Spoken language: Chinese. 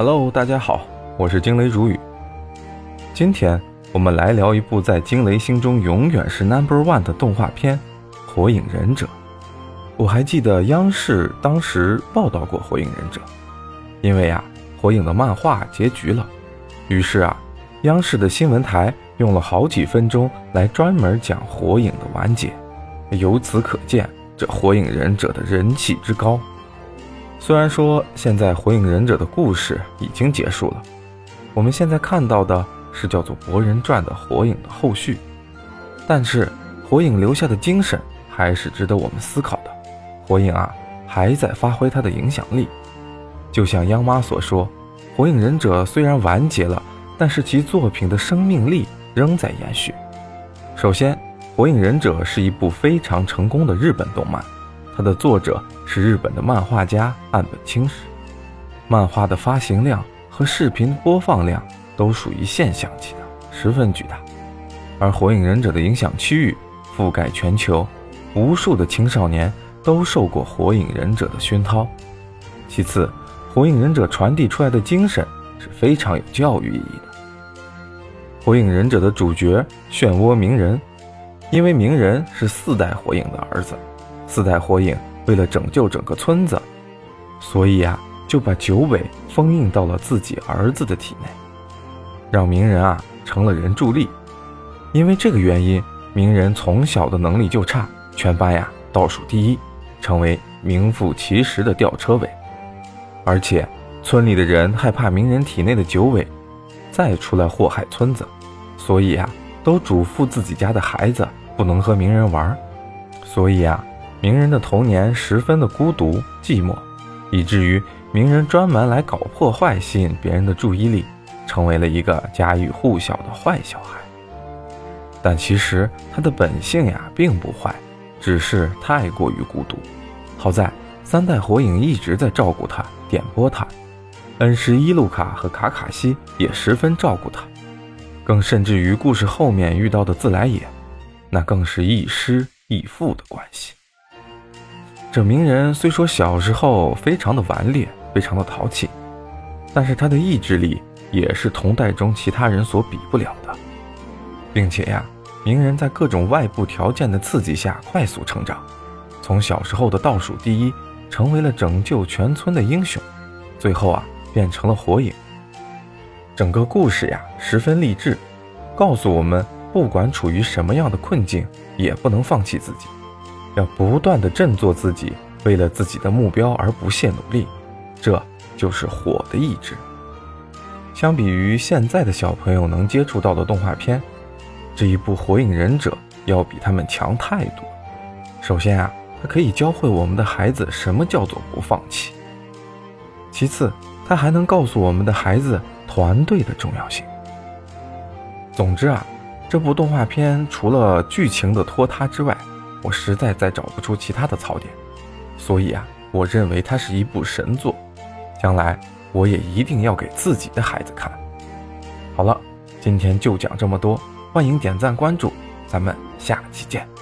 Hello，大家好，我是惊雷如雨。今天我们来聊一部在惊雷心中永远是 Number One 的动画片《火影忍者》。我还记得央视当时报道过《火影忍者》，因为啊，火影的漫画结局了，于是啊，央视的新闻台用了好几分钟来专门讲火影的完结。由此可见，这《火影忍者》的人气之高。虽然说现在《火影忍者》的故事已经结束了，我们现在看到的是叫做《博人传》的火影的后续，但是火影留下的精神还是值得我们思考的。火影啊，还在发挥它的影响力。就像央妈所说，《火影忍者》虽然完结了，但是其作品的生命力仍在延续。首先，《火影忍者》是一部非常成功的日本动漫。它的作者是日本的漫画家岸本清史，漫画的发行量和视频播放量都属于现象级的，十分巨大。而《火影忍者》的影响区域覆盖全球，无数的青少年都受过《火影忍者》的熏陶。其次，《火影忍者》传递出来的精神是非常有教育意义的。《火影忍者》的主角漩涡鸣人，因为鸣人是四代火影的儿子。四代火影为了拯救整个村子，所以啊，就把九尾封印到了自己儿子的体内，让鸣人啊成了人助力。因为这个原因，鸣人从小的能力就差，全班呀倒数第一，成为名副其实的吊车尾。而且村里的人害怕鸣人体内的九尾再出来祸害村子，所以啊，都嘱咐自己家的孩子不能和鸣人玩。所以啊。鸣人的童年十分的孤独寂寞，以至于鸣人专门来搞破坏，吸引别人的注意力，成为了一个家喻户晓的坏小孩。但其实他的本性呀并不坏，只是太过于孤独。好在三代火影一直在照顾他、点拨他，恩师伊路卡和卡卡西也十分照顾他，更甚至于故事后面遇到的自来也，那更是亦师亦父的关系。这鸣人虽说小时候非常的顽劣，非常的淘气，但是他的意志力也是同代中其他人所比不了的，并且呀，鸣人在各种外部条件的刺激下快速成长，从小时候的倒数第一，成为了拯救全村的英雄，最后啊，变成了火影。整个故事呀，十分励志，告诉我们，不管处于什么样的困境，也不能放弃自己。要不断的振作自己，为了自己的目标而不懈努力，这就是火的意志。相比于现在的小朋友能接触到的动画片，这一部《火影忍者》要比他们强太多。首先啊，它可以教会我们的孩子什么叫做不放弃；其次，它还能告诉我们的孩子团队的重要性。总之啊，这部动画片除了剧情的拖沓之外，我实在再找不出其他的槽点，所以啊，我认为它是一部神作，将来我也一定要给自己的孩子看。好了，今天就讲这么多，欢迎点赞关注，咱们下期见。